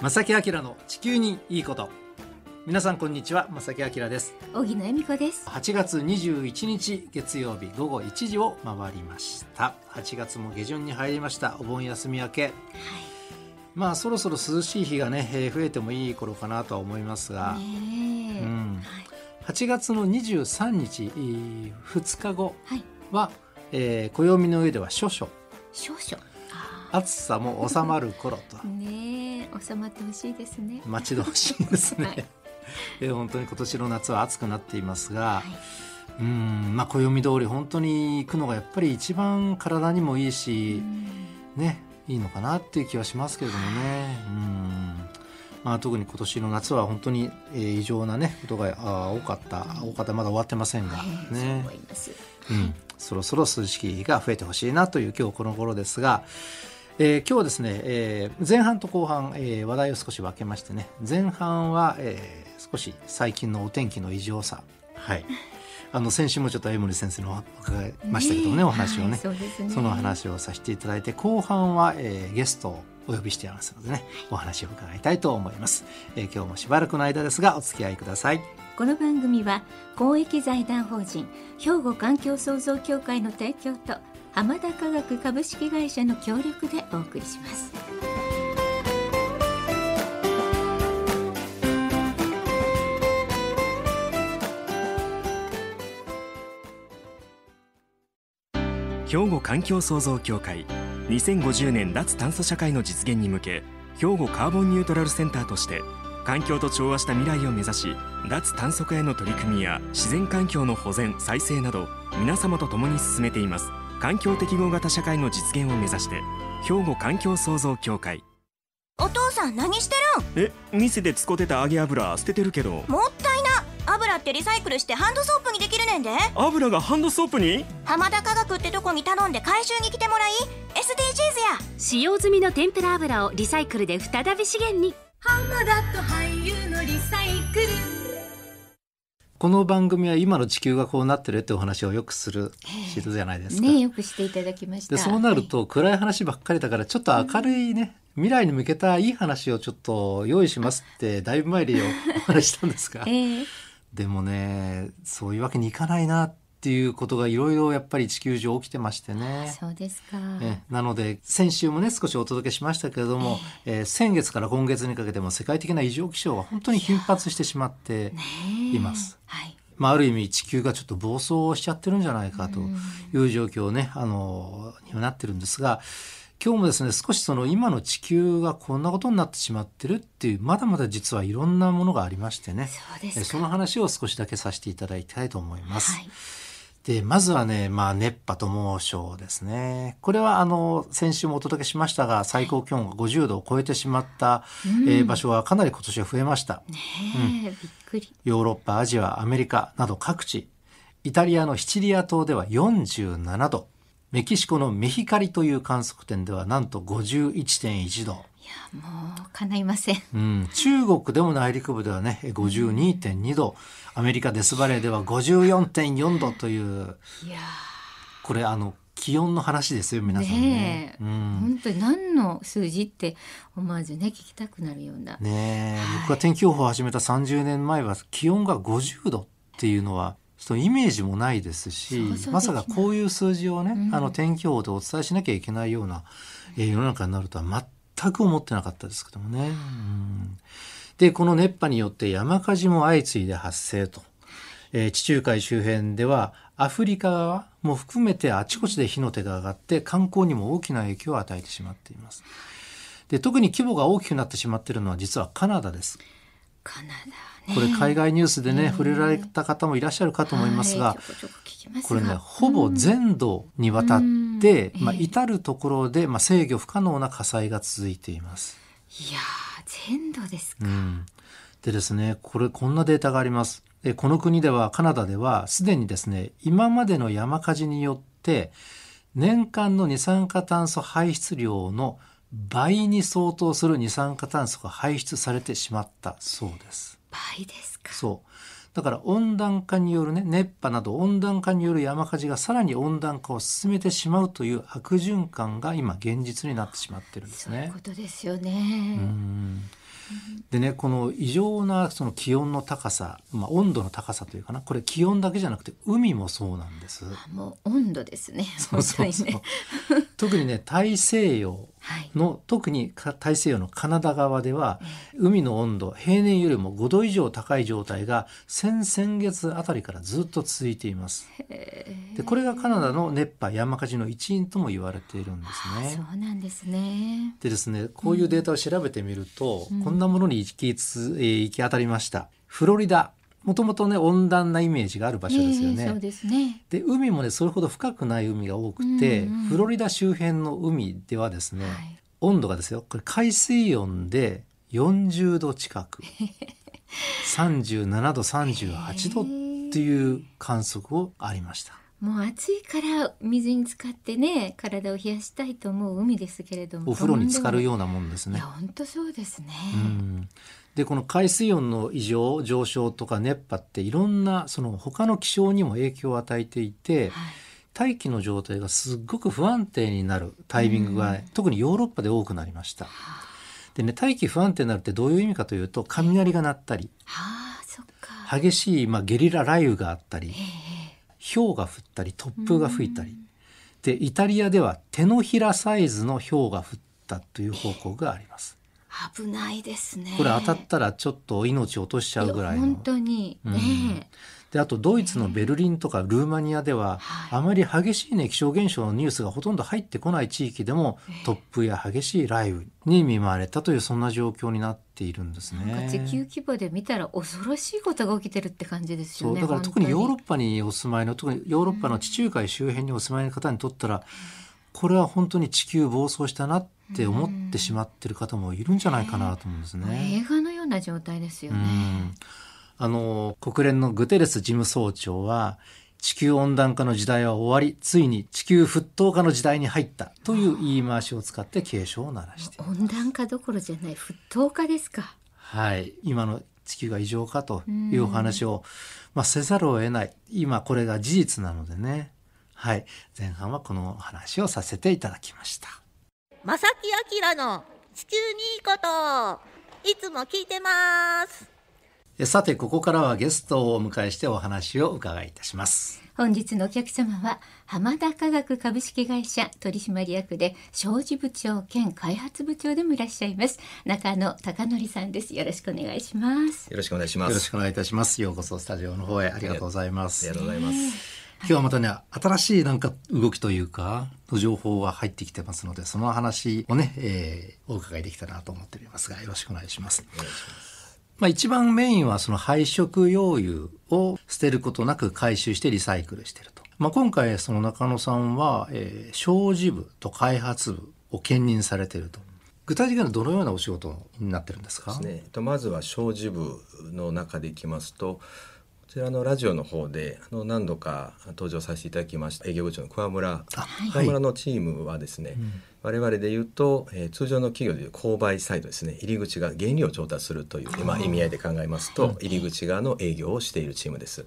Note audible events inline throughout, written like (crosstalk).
正木明の地球にいいこと。皆さんこんにちは正木明です。荻野恵美子です。8月21日月曜日午後1時を回りました。8月も下旬に入りました。お盆休み明け、はい、まあそろそろ涼しい日がね、えー、増えてもいい頃かなとは思いますが、うん、はい、8月の23日2日後は、はい、えー、暦の上では少々。少々暑さも収まる頃と。ね収まってほしいですね。待ち遠しいですね、はい、(laughs) え本当に今年の夏は暑くなっていますが、はい、うんまあ暦通り本当に行くのがやっぱり一番体にもいいし、ねいいのかなっていう気はしますけれどもね。うん。まあ、特に今年の夏は本当に、えー、異常な、ね、ことがあ多かった。多かった。まだ終わってませんがね、うん、そろそろ涼しい日が増えてほしいなという今日この頃ですが、えー、今日はですね、えー、前半と後半、えー、話題を少し分けましてね。前半は、えー、少し最近のお天気の異常さ。はい。あの先週もちょっと江森先生の伺いましたけどね、ねお話をね。はいそね、その話をさせていただいて後半は、えー、ゲストをお呼びしていますのでねお話を伺いたいと思います、えー、今日もしばらくの間ですがお付き合いください。この番組は公益財団法人兵庫環境創造協会の提供と浜田科学株式会社の協力でお送りします。兵庫環境創造協会2050年脱炭素社会の実現に向け兵庫カーボンニュートラルセンターとして環境と調和した未来を目指し脱炭素化への取り組みや自然環境の保全再生など皆様と共に進めています。環境適合型社会の実現を目指して兵庫環境創造協会。お父さん何してるん？え店で使ってた揚げ油捨ててるけど。もったいな。油ってリサイクルしてハンドソープにできるねんで。油がハンドソープに？浜田科学ってとこに頼んで回収に来てもらい。SDGs や。使用済みの天ぷら油をリサイクルで再び資源に。浜田と俳優のリサイクルこの番組は今の地球がこうなってるってお話をよくするシートじゃないですか。ねよくしていただきました。でそうなると暗い話ばっかりだからちょっと明るいね、うん、未来に向けたいい話をちょっと用意しますってだいぶ前にお話したんですが、(laughs) えー、でもねそういうわけにいかないなってっていうことがいろいろやっぱり地球上起きてましてね。そうですか。えなので先週もね少しお届けしましたけれども、えー、えー、先月から今月にかけても世界的な異常気象が本当に頻発してしまっています。はい。まあ、ある意味地球がちょっと暴走しちゃってるんじゃないかという状況ね、あのになってるんですが今日もですね少しその今の地球がこんなことになってしまってるっていうまだまだ実はいろんなものがありましてねそその話を少しだけさせていただきたいと思います。はいで、まずはね、まあ、熱波と猛暑ですね。これは、あの、先週もお届けしましたが、最高気温が50度を超えてしまった、うん、えー、場所はかなり今年は増えました。ねえ、うん、びっくり。ヨーロッパ、アジア、アメリカなど各地、イタリアのシチリア島では47度、メキシコのメヒカリという観測点ではなんと51.1度。いや、もう、叶いません。うん。中国でも内陸部ではね、52.2度。アメリカデスバレーでは54.4度という。いやこれ、あの、気温の話ですよ、皆さんね。ねうん、本当に何の数字って思わずね、聞きたくなるような。ね、はい、僕が天気予報を始めた30年前は気温が50度っていうのは、そのイメージもないですしまさかこういう数字をね、うん、あの天気予報でお伝えしなきゃいけないような、えー、世の中になるとは全く思ってなかったですけどもね。うんでこの熱波によって山火事も相次いで発生と、えー、地中海周辺ではアフリカも含めてあちこちで火の手が上がって観光にも大きな影響を与えてしまっています。で特に規模が大きくなってしまっているのは実はカナダです。カナダこれ海外ニュースでね、触れられた方もいらっしゃるかと思いますが、これねほぼ全土にわたって、まあ、至る所で、まあ、制御不可能な火災が続いています。いや全土ですか、うん、でですねこれこんなデータがあります。でこの国ではカナダではすでにですね今までの山火事によって年間の二酸化炭素排出量の倍に相当する二酸化炭素が排出されてしまったそうです。倍ですかそうだから温暖化によるね熱波など温暖化による山火事がさらに温暖化を進めてしまうという悪循環が今現実になってしまってるんですねそういうこ。とですよね。うんでねこの異常なその気温の高さ、まあ、温度の高さというかなこれ気温だけじゃなくて海もそうなんです。あもう温度ですね。そうそうそう。特にね大西洋はい。の特にか大西洋のカナダ側では、海の温度平年よりも5度以上高い状態が先々月あたりからずっと続いています。でこれがカナダの熱波山火事の一因とも言われているんですあね。そうなんですね。でですねこういうデータを調べてみると、こんなものに行きつ、えー行き当たりました。フロリダもともとね温暖なイメージがある場所ですよね。ええそうですね。で海もねそれほど深くない海が多くて、うんうんフロリダ周辺の海ではですね、はい温度がですよこれ海水温で40度近く (laughs) 37度38度っていう観測をありました。もう暑いから水に浸かってね体を冷やしたいと思う海ですけれどもお風呂に浸かるよううなもんですね。いや。本当そうですね、うん。でこの海水温の異常上昇とか熱波っていろんなその他の気象にも影響を与えていて、はい。大気の状態がすっごく不安定になるタイミングが、特にヨーロッパで多くなりました。でね大気不安定になるってどういう意味かというと雷が鳴ったり激しい、まあ、ゲリラ雷雨があったり氷が降ったり突風が吹いたり。でイタリアでは手のひらサイズの氷が降ったという報告があります。危ないですね。これ当たったらちょっと命を落としちゃうぐらいの。や本。当に。うん。ねであとドイツのベルリンとかルーマニアでは、はい。あまり激しい、ね、気象現象のニュースがほとんど入ってこない地域でも、突風や激しい雷雨に見舞われたというそんな状況になっているんですね。地球規模で見たら恐ろしいことが起きてるって感じですよねだから特にヨーロッパパにお住まいの特にヨーロッパの地中海周辺にお住まいの方にとったら、これは本当に地球暴走したなって思ってしまってる方もいるんじゃないかなと思うんですね。映画のような状態ですよね。うんあの国連のグテレス事務総長は地球温暖化の時代は終わりついに地球沸騰化の時代に入ったという言い回しを使って警鐘を鳴らして温暖化どころじゃない沸騰化ですか。はい。今の地球が異常かというお話を、まあ、せざるを得ない。今これが事実なのでね。はい。前半はこの話をさせていただきました。正木明の地球にいいこと。いつも聞いてます。えさてここからはゲストをお迎えしてお話を伺いいたします。本日のお客様は浜田科学株式会社取締役で商事部長兼開発部長でもいらっしゃいます。中野貴則さんです。よろしくお願いします。よろしくお願いします。よろしくお願いいたします。ようこそスタジオの方へ。ありがとうございます。ありがとうございます。今日はまたね、新しいなんか動きというか、の情報が入ってきてますので、その話をね、えーお伺いできたらなと思っておりますが、よろしくお願いします。まあ一番メインはその配色溶油を捨てることなく回収してリサイクルしていると。まあ今回その中野さんは、えー、商事部と開発部を兼任されていると。具体的にはどのようなお仕事になってるんですか？ですね。えっとまずは小事部の中でいきますと。こちらのラジオの方であの何度か登場させていただきました営業部長の桑村はい桑村のチームはですね、我々で言うと、えー通常の企業でいう購買サイドですね。入り口が原料を調達するという、まあ、意味合いで考えますと入り口側の営業をしているチームです。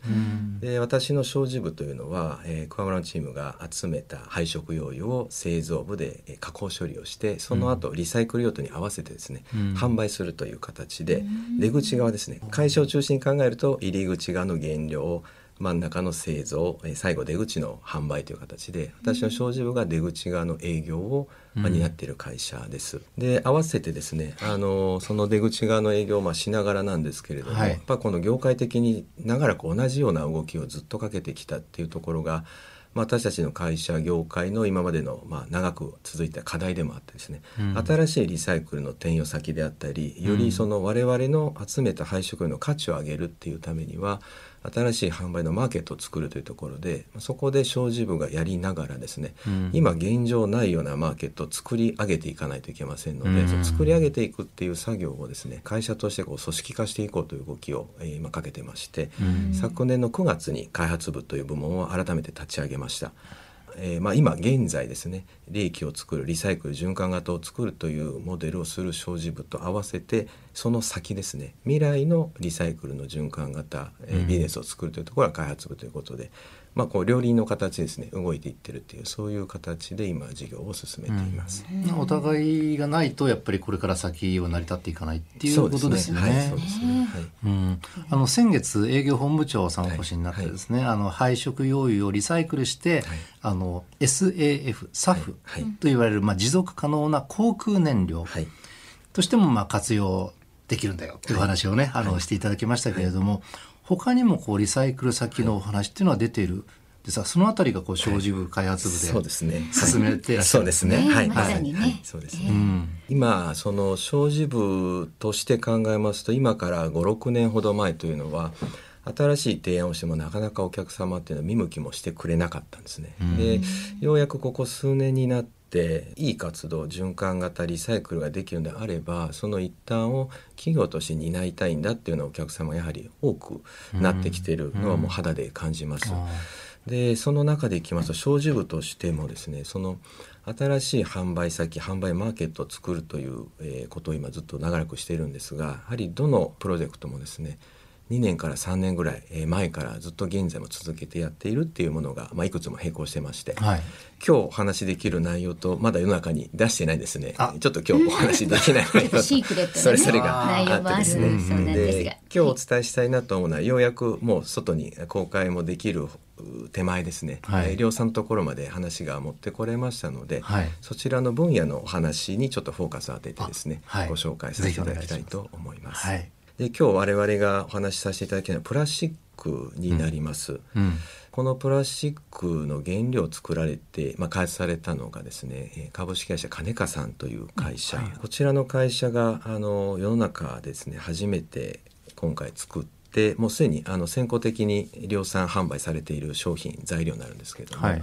で私の商事部というのは、えー、桑村のチームが集めた配色用油を製造部で、えー加工処理をしてその後リサイクル用途に合わせてですね、販売するという形で出口側ですね。会社を中心に考えると入り口側の原料真ん中の製造えー最後出口の販売という形で私の商事部が出口側の営業を、まあ、担っている会社です。で合わせてですねあのその出口側の営業をまあしながらなんですけれども、はい。やっぱこの業界的に長らく同じような動きをずっとかけてきたっていうところが、まあ、私たちの会社業界の今までの、まあ、長く続いた課題でもあってですね、新しいリサイクルの転用先であったりよりその我々の集めた配色の価値を上げるっていうためには新しい販売のマーケットを作るというところでそこで商事部がやりながらですね、今現状ないようなマーケットを作り上げていかないといけませんので、その作り上げていくっていう作業をですね会社としてこう組織化していこうという動きを、えー今かけてまして、昨年の9月に開発部という部門を改めて立ち上げました。えーまあ、今現在ですね利益を作るリサイクル循環型を作るというモデルをする小事部と合わせてその先ですね未来のリサイクルの循環型、えービジネスを作るというところが開発部ということで、まあ、こう両輪の形ですね。動いていってるっていうそういう形で今事業を進めています。お互いがないとやっぱりこれから先は成り立っていかないっていうことですよね。はい、そうですね。はい。うん、あの先月営業本部長さんお越しになってですね、あの廃食用油をリサイクルして、あの SAF、はい。と言われる、まあ、持続可能な航空燃料はい。としてもまあ活用できるんだよっていうお話をね、あのしていただきましたけれども、他にもこうリサイクル先のお話っていうのは出ているでさそのあたりがこう小事部開発部でそうですね。進めていらっしゃるそうですね。はい。まさにねはいそうですね。うん今その小事部として考えますと今から56年ほど前というのは新しい提案をしてもなかなかお客様っていうのは見向きもしてくれなかったんですね。でようやくここ数年になっていい活動循環型リサイクルができるのであればその一端を企業として担いたいんだっていうのはお客様やはり多くなってきているのはもう肌で感じます。でその中でいきますと小事部としてもですねその新しい販売先販売マーケットを作るという、えーことを今ずっと長らくしているんですがやはりどのプロジェクトもですね2年から3年ぐらいえー前からずっと現在も続けてやっているっていうものが、まあ、いくつも並行してまして、はい。今日お話しできる内容とまだ世の中に出してないですね。あ。ちょっと今日お話しできない内容 (laughs) それぞれが内容もあるってですねですが。で今日お伝えしたいなと思うのはようやくもう外に公開もできるう手前ですね、はい。えー量産のところまで話が持ってこれましたので、はい。そちらの分野のお話にちょっとフォーカスを当ててですね、あはい。ご紹介させていただきたいと思います。はいで今日我々がお話しさせていただきたいのはプラスチックになります。うん。このプラスチックの原料を作られて、まあ、開発されたのがですねえー株式会社金華さんという会社、こちらの会社があの世の中ですね初めて今回作ってもうすでにあの先行的に量産販売されている商品材料になるんですけれども、はい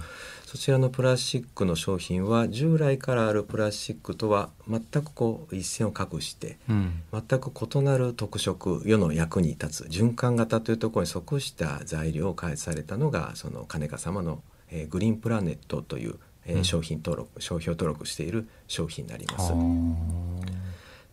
そちらのプラスチックの商品は従来からあるプラスチックとは全くこう一線を画して、うん。全く異なる特色世の役に立つ循環型というところに即した材料を開発されたのがその金華様の、えーグリーンプラネットという、えー商品登録商標登録している商品になります。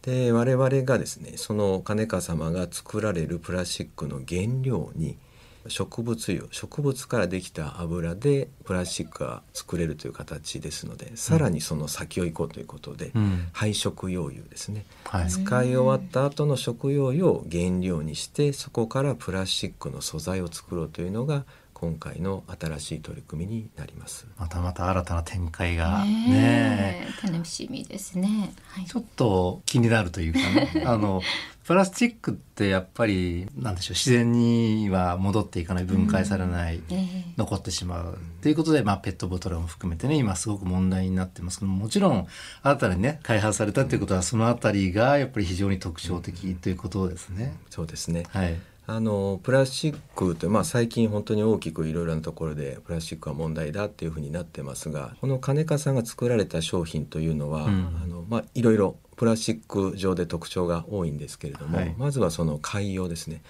で我々がですねその金華様が作られるプラスチックの原料に植物油植物からできた油でプラスチックが作れるという形ですので、さらにその先を行こうということで、うん。廃食用油ですね、はい。使い終わった後の食用油を原料にしてそこからプラスチックの素材を作ろうというのが今回の新しい取り組みになります。またまた新たな展開が。ね楽しみですね。はい。ちょっと気になるというかね。(laughs) あのプラスチックってやっぱりなんでしょう自然には戻っていかない分解されない、ええ。残ってしまうということで、まあ、ペットボトルも含めてね今すごく問題になってますけどもちろん新たにね開発されたということはそのあたりがやっぱり非常に特徴的ということですね。そうですね。はい、あのプラスチックって、まあ、最近本当に大きくいろいろなところでプラスチックは問題だっていうふうになってますがこの金華さんが作られた商品というのは、うん。あのまあ、いろいろプラスチック上で特徴が多いんですけれども、はい。まずはその海洋ですね。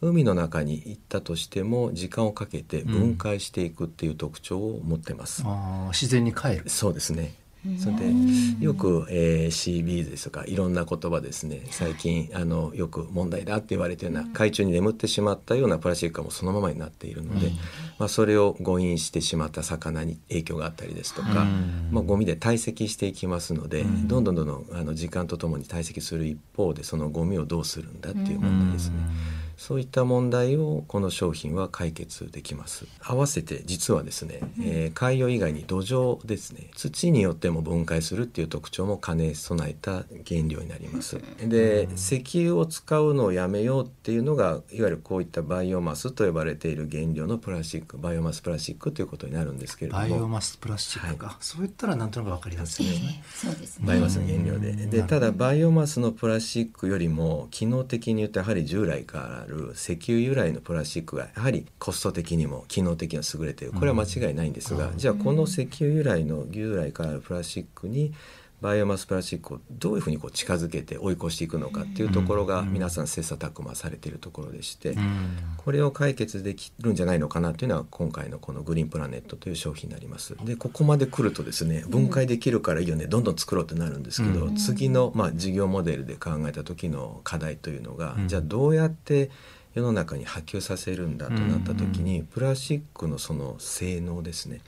海の中に行ったとしても時間をかけて分解していくっていう特徴を持ってます。あー自然に帰る。そうですね。それでよく、えー、シービーズですとかいろんな言葉ですね。最近あのよく問題だって言われてるような海中に眠ってしまったようなプラスチックがもうそのままになっているので、まあ、それを誤飲してしまった魚に影響があったりですとか、うん。まあ、ゴミで堆積していきますので、どんどんどんどんあの時間とともに堆積する一方でそのゴミをどうするんだっていう問題ですね。そういった問題をこの商品は解決できます。合わせて実はですね、えー海洋以外に土壌ですね、土によっても分解するっていう特徴も兼ね備えた原料になります。で、石油を使うのをやめようっていうのがいわゆるこういったバイオマスと呼ばれている原料のプラスチック、バイオマスプラスチックということになるんですけれども、バイオマスプラスチックか、そう言ったらなんとなく分かりやすいですね。(laughs) そうですね。バイオマスの原料ででただバイオマスのプラスチックよりも機能的に言うとやはり従来からある石油由来のプラスチックがやはりコスト的にも機能的には優れている。これは間違いないんですが、じゃあこの石油由来の従来からあるプラスチックにバイオマスプラスチックをどういうふうにこう近づけて追い越していくのかっていうところが皆さん切磋琢磨されているところでしてこれを解決できるんじゃないのかなというのは今回のこのグリーンプラネットという商品になります。でここまで来るとですね分解できるからいいよねどんどん作ろうってなるんですけど次のまあ事業モデルで考えた時の課題というのがじゃあどうやって世の中に波及させるんだとなった時に、プラスチックのその性能ですね、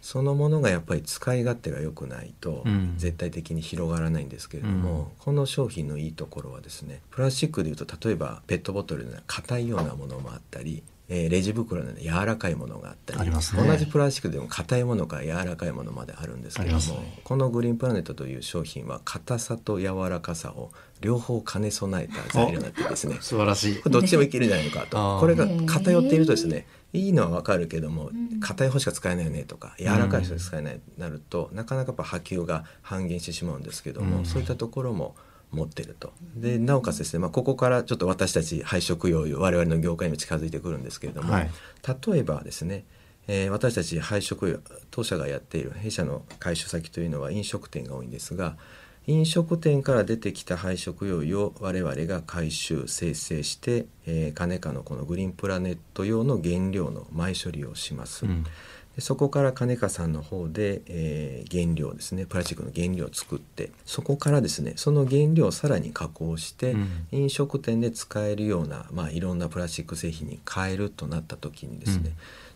そのものがやっぱり使い勝手が良くないと絶対的に広がらないんですけれども、この商品のいいところはですねプラスチックでいうと例えばペットボトルの硬いようなものもあったりえー、レジ袋の、ね、柔らかいものがあったり、ね、同じプラスチックでも硬いものから柔らかいものまであるんですけれども、ね、このグリーンプラネットという商品は硬さと柔らかさを両方兼ね備えた材料になってですね素晴らしい。どっちでもいけるんじゃないのかと。これが偏っているとですねいいのはわかるけども硬い方しか使えないよねとか柔らかい方しか使えないなると、なかなかやっぱ波及が半減してしまうんですけども、そういったところも持ってると。でなおかつですね、まあ、ここからちょっと私たち配色用油我々の業界にも近づいてくるんですけれども、はい、例えばですね、えー、私たち配色用当社がやっている弊社の回収先というのは飲食店が多いんですが飲食店から出てきた配色用油を我々が回収生成して、えー、カネカのこのグリーンプラネット用の原料の前処理をします。うんそこから金香さんの方で、えー、原料ですね。プラスチックの原料を作ってそこからですねその原料をさらに加工して、うん、飲食店で使えるような、まあ、いろんなプラスチック製品に変えるとなった時にですね、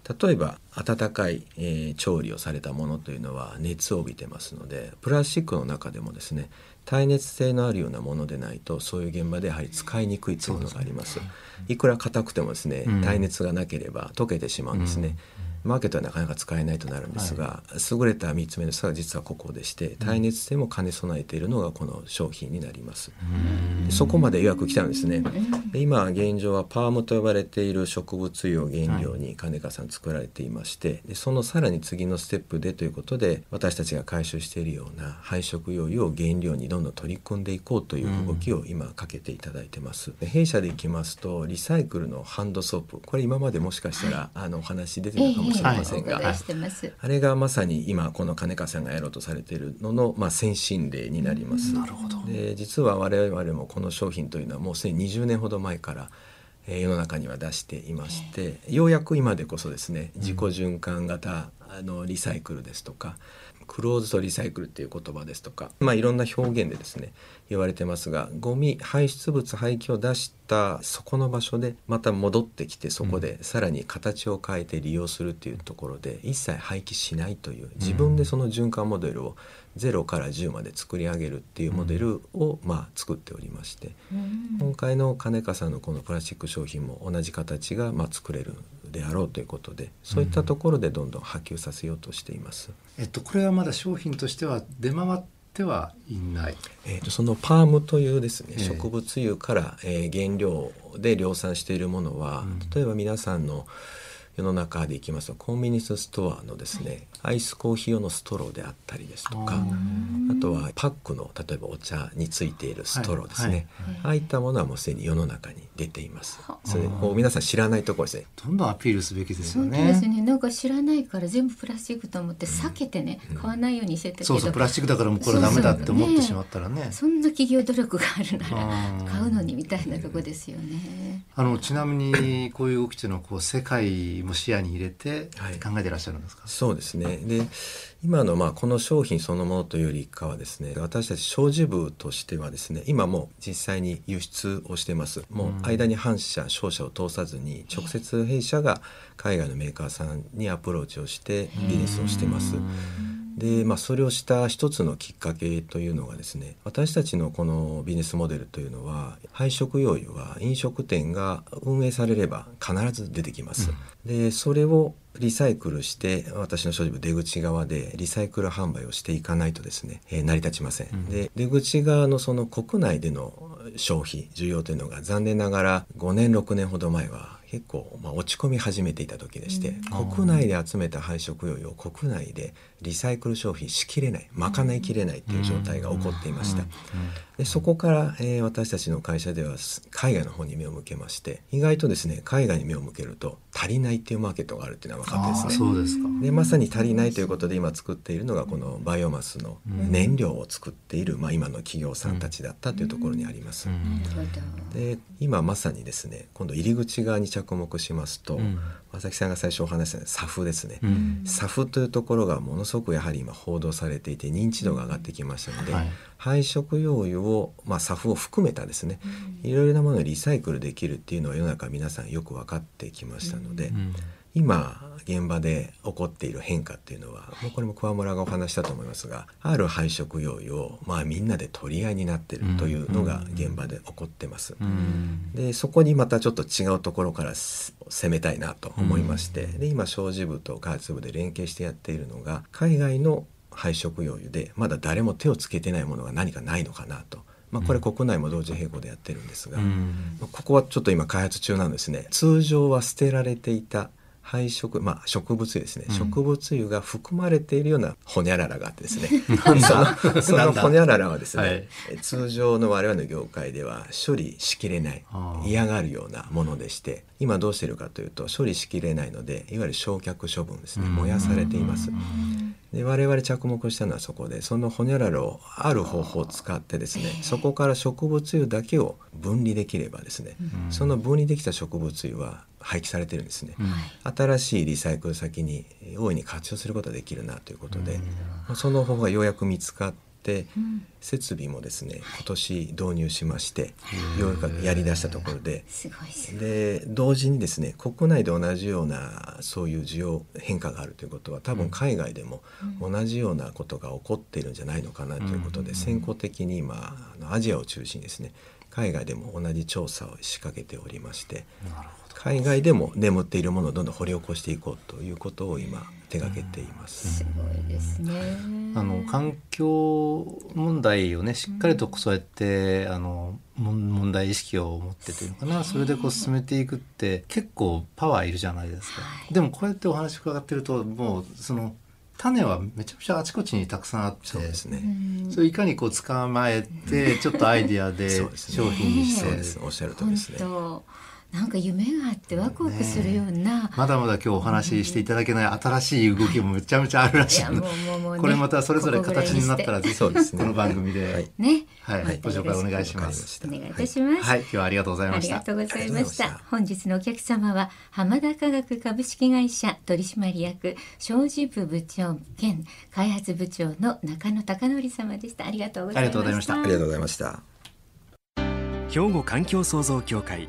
うん、例えば温かい、えー、調理をされたものというのは熱を帯びてますのでプラスチックの中でもですね耐熱性のあるようなものでないとそういう現場でやはり使いにくいというのがあります。いくら硬くてもですね、耐熱がなければ溶けてしまうんですね。うんマーケットはなかなか使えないとなるんですが、はい、優れた3つ目の差が実はここでして耐熱性も兼ね備えているのがこの商品になります。そこまで予約来たんですね。で今現状はパームと呼ばれている植物油を原料に金川さん作られていましてでそのさらに次のステップでということで私たちが回収しているような配色用油を原料にどんどん取り組んでいこうという動きを今かけていただいてます。で弊社でいきますとリサイクルのハンドソープこれ今までもしかしたらあのお話出てたかもしれませんが、はい、あれがまさに今この金川さんがやろうとされているのの、まあ、先進例になります。なるほど。で実は我々もこの商品というのはもうすでに20年ほど前からえ世の中には出していまして、ようやく今でこそですね自己循環型あのリサイクルですとかクローズドリサイクルっていう言葉ですとか、まあ、いろんな表現でですね言われてますがゴミ排出物廃棄を出したそこの場所でまた戻ってきてそこでさらに形を変えて利用するっていうところで一切廃棄しないという自分でその循環モデルを0から10まで作り上げるっていうモデルを、まあ、作っておりまして、今回の金川さんのこのプラスチック商品も同じ形が、まあ、作れるであろうということでそういったところでどんどん波及させようとしています。えっと、これはまだ商品としては出回ってはいない、えーと、そのパームというですね、えー、植物油から、えー、原料で量産しているものは、うん、例えば皆さんの世の中でいきますとコンビニエンスストアのですね、アイスコーヒー用のストローであったりですとかあとはパックの例えばお茶についているストローですね、はい。はい、ああいったものはもうすでに世の中に出ています。それもう皆さん知らないところですね。どんどんアピールすべきですよね。本当ですね。なんか知らないから全部プラスチックと思って避けてね、うん、買わないようにしてたけど、そうそうプラスチックだからもうこれダメだって思ってしまったらね、ね、そんな企業努力があるなら買う。のにみたいなとこですよねあのちなみにこう。いう動きという。のはこう。世界も視野にに入れて考えていらっしゃるんですか、はい、そうですね。で今のまあこの商品そのものというよりかはですね私たち商事部としてはですね今も実際に輸出をしてます。もう間に反社商社を通さずに直接弊社が海外のメーカーさんにアプローチをしてビジネスをしてます。で、まあ、それをした一つのきっかけというのがですね私たちのこのビジネスモデルというのは配食用油は飲食店が運営されれば必ず出てきます。うん、でそれをリサイクルして私の所持部出口側でリサイクル販売をしていかないとですね、えー、成り立ちません、うん、で出口側のその国内での消費需要というのが残念ながら5年6年ほど前は結構、まあ、落ち込み始めていた時でして、うん、国内で集めた配食用油を国内でリサイクル消費しきれない賄いきれないっていう状態が起こっていました、でそこから、えー、私たちの会社では海外の方に目を向けまして意外とですね海外に目を向けると足りないっていうマーケットがあるっていうのは分かってですね。そうですか。でまさに足りないということで今作っているのがこのバイオマスの燃料を作っている、まあ、今の企業さんたちだったというところにあります。で今まさにですね今度入り口側に着目しますと、ん。正木さんが最初お話したサフですね、ん。サフというところがものすごくやはり今報道されていて認知度が上がってきましたので、はい。廃食用油を、まあ、サフを含めたですね、いろいろなものをリサイクルできるっていうのは世の中皆さんよく分かってきましたので、うん。今現場で起こっている変化っていうのは、もうこれも桑村がお話したと思いますがある廃食用油を、まあ、みんなで取り合いになってるというのが現場で起こってます。うん。でそこにまたちょっと違うところからす攻めたいなと思いまして、で今商事部と開発部で連携してやっているのが海外の廃食用油でまだ誰も手をつけてないものが何かないのかなと、まあ、これ国内も同時並行でやってるんですが、うん。ここはちょっと今開発中なんですね。通常は捨てられていた廃食、まあ、植物油ですね、うん。植物油が含まれているようなホニャララがあってですね。(laughs) (laughs) そのそのホニャララはですね、はい。え通常の我々の業界では処理しきれない嫌がるようなものでして今どうしているかというと処理しきれないのでいわゆる焼却処分ですね。うん燃やされています。で我々着目したのはそこでそのホニャララをある方法を使ってですねそこから植物油だけを分離できればですね、その分離できた植物油は廃棄されてるんですね、新しいリサイクル先に大いに活用することができるなということで、まあその方法がようやく見つかって、設備もですね今年導入しましてようやくやりだしたところで。で同時にですね国内で同じようなそういう需要変化があるということは多分海外でも同じようなことが起こっているんじゃないのかなということで、先行的に今アジアを中心にですね海外でも同じ調査を仕掛けておりまして海外でも眠っているものをどんどん掘り起こしていこうということを今手がけています。すごいですね。あの環境問題をねしっかりとそうやってあのもん問題意識を持ってというのかな。それでこう進めていくって結構パワーいるじゃないですか、でもこうやってお話伺ってるともうその種はめちゃくちゃあちこちにたくさんあってそうですね。それいかにこう捕まえてちょっとアイディアで商品にして。そうです。おっしゃるとですね。当なんか夢があってワクワクするような、まだまだ今日お話ししていただけない新しい動きもめちゃめちゃあるらしい。のでいやもうもうもうねこれまたそれぞれ形になったらぜひそうですねこの番組で、はい。ね。はい。はい。ご紹介お願いしま。す。お願いいたします、はい、今日はありがとうございあました。りがとうございましありがとうございたました。本日のお客様は浜田化学株式会社取締役商事部部長兼開発部長の中野貴則様でした。ありがとうございました。ありがとうございました。ありがとうございました。兵庫環境創造協会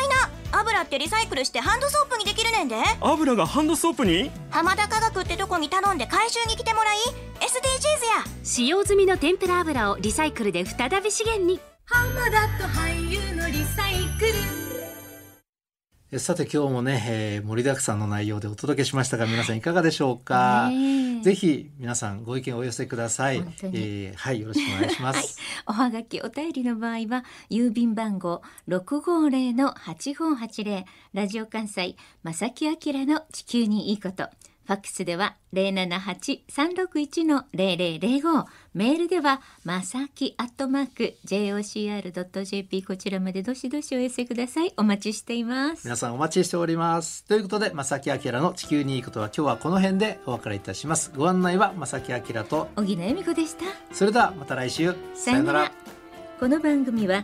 いな油ってリサイクルしてハンドソープにできるねんで。油がハンドソープに？浜田化学ってとこに頼んで回収に来てもらい SDGs や。使用済みの天ぷら油をリサイクルで再び資源に。えさて今日もね、えー盛りだくさんの内容でお届けしましたが皆さんいかがでしょうか、ねえぜひ皆さんご意見をお寄せください。えーはいよろしくお願いします、おはがきお便りの場合は郵便番号六五零の八五八零。ラジオ関西正木明の地球にいいこと。ファックスでは零七八三六一の零零零五メールではまさきアットマーク jocr ドット jp こちらまでどしどしお寄せください。お待ちしています。皆さんお待ちしておりますということで正木明の地球にいいことは今日はこの辺でお別れいたしますご案内は正木明と小木野恵美子でした。それではまた来週さよなら。この番組は